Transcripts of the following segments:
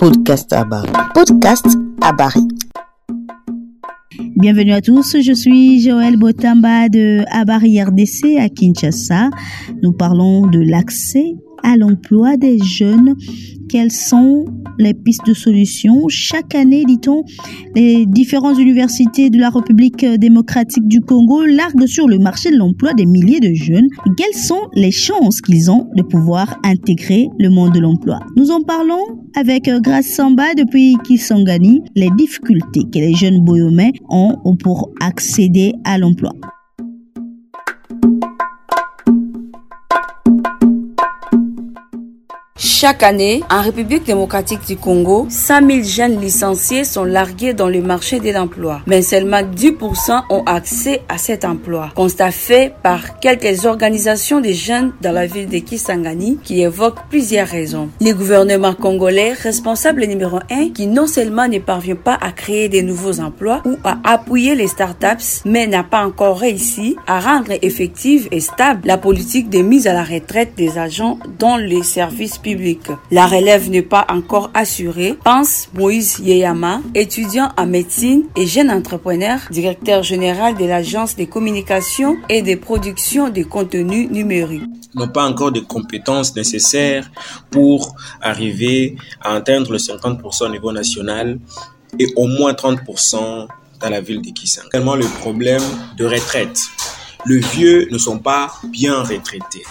Podcast Abari. Podcast Abari. Bienvenue à tous, je suis Joël Botamba de Abari RDC à Kinshasa. Nous parlons de l'accès à l'emploi des jeunes. Quelles sont les pistes de solutions? Chaque année, dit-on, les différentes universités de la République démocratique du Congo larguent sur le marché de l'emploi des milliers de jeunes. Quelles sont les chances qu'ils ont de pouvoir intégrer le monde de l'emploi? Nous en parlons avec Grace Samba depuis Kisangani, les difficultés que les jeunes boyomais ont pour accéder à l'emploi. Chaque année, en République démocratique du Congo, 100 000 jeunes licenciés sont largués dans le marché de l'emploi, mais seulement 10% ont accès à cet emploi. Constat fait par quelques organisations de jeunes dans la ville de Kisangani qui évoquent plusieurs raisons. Le gouvernement congolais, responsable numéro 1, qui non seulement ne parvient pas à créer de nouveaux emplois ou à appuyer les startups, mais n'a pas encore réussi à rendre effective et stable la politique de mise à la retraite des agents dans les services publics la relève n'est pas encore assurée, pense Moïse Yeyama, étudiant en médecine et jeune entrepreneur, directeur général de l'agence des communications et des productions de contenus numériques. N'ont pas encore de compétences nécessaires pour arriver à atteindre le 50% au niveau national et au moins 30% dans la ville de Kisang. Tellement le problème de retraite le vieux ne sont pas bien retraités.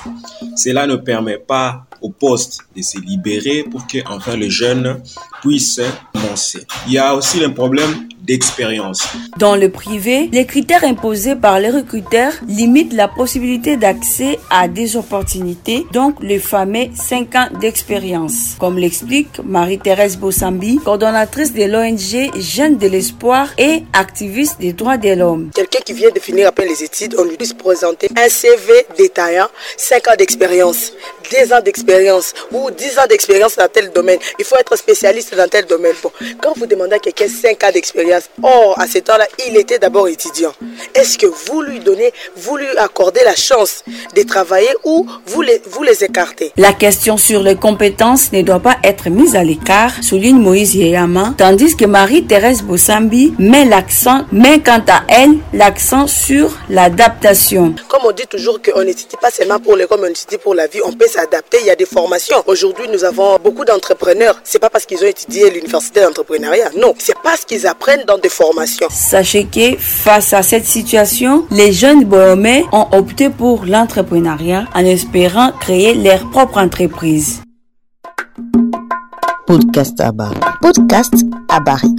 Cela ne permet pas au poste de se libérer pour que enfin le jeune puisse commencer. Il y a aussi le problème d'expérience. Dans le privé, les critères imposés par les recruteurs limitent la possibilité d'accès à des opportunités, donc le fameux 5 ans d'expérience. Comme l'explique Marie-Thérèse Bossambi, coordonnatrice de l'ONG Jeunes de l'Espoir et activiste des droits de l'homme. Quelqu'un qui vient de finir après les études, on lui puisse présenter un CV détaillant, 5 ans d'expérience, 10 ans d'expérience ou 10 ans d'expérience dans tel domaine. Il faut être spécialiste dans tel domaine. Bon, quand vous demandez à quelqu'un 5 ans d'expérience, or à ce temps-là, il était d'abord étudiant. Est-ce que vous lui donnez, vous lui accordez la chance de travailler ou vous les, vous les écartez? La question sur les compétences ne doit pas être mise à l'écart, souligne Moïse Yeyama, tandis que Marie-Thérèse Bossambi met l'accent, met quant à elle l'accent sur l'adaptation. Comme on dit toujours qu'on n'étudie pas seulement pour l'école, on étudie pour la vie, on peut s'adapter. Il y a des formations. Aujourd'hui, nous avons beaucoup d'entrepreneurs. C'est pas parce qu'ils ont étudié l'université d'entrepreneuriat. Non, c'est parce qu'ils apprennent dans des formations. Sachez que face à cette situation, les jeunes Bohomais ont opté pour l'entrepreneuriat en espérant créer leur propre entreprise. Podcast Abari. Podcast Abari.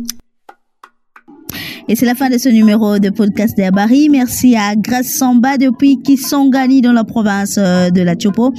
Et c'est la fin de ce numéro de podcast d'Abari. Merci à Grace Samba depuis Kisangani dans la province de la Chopo.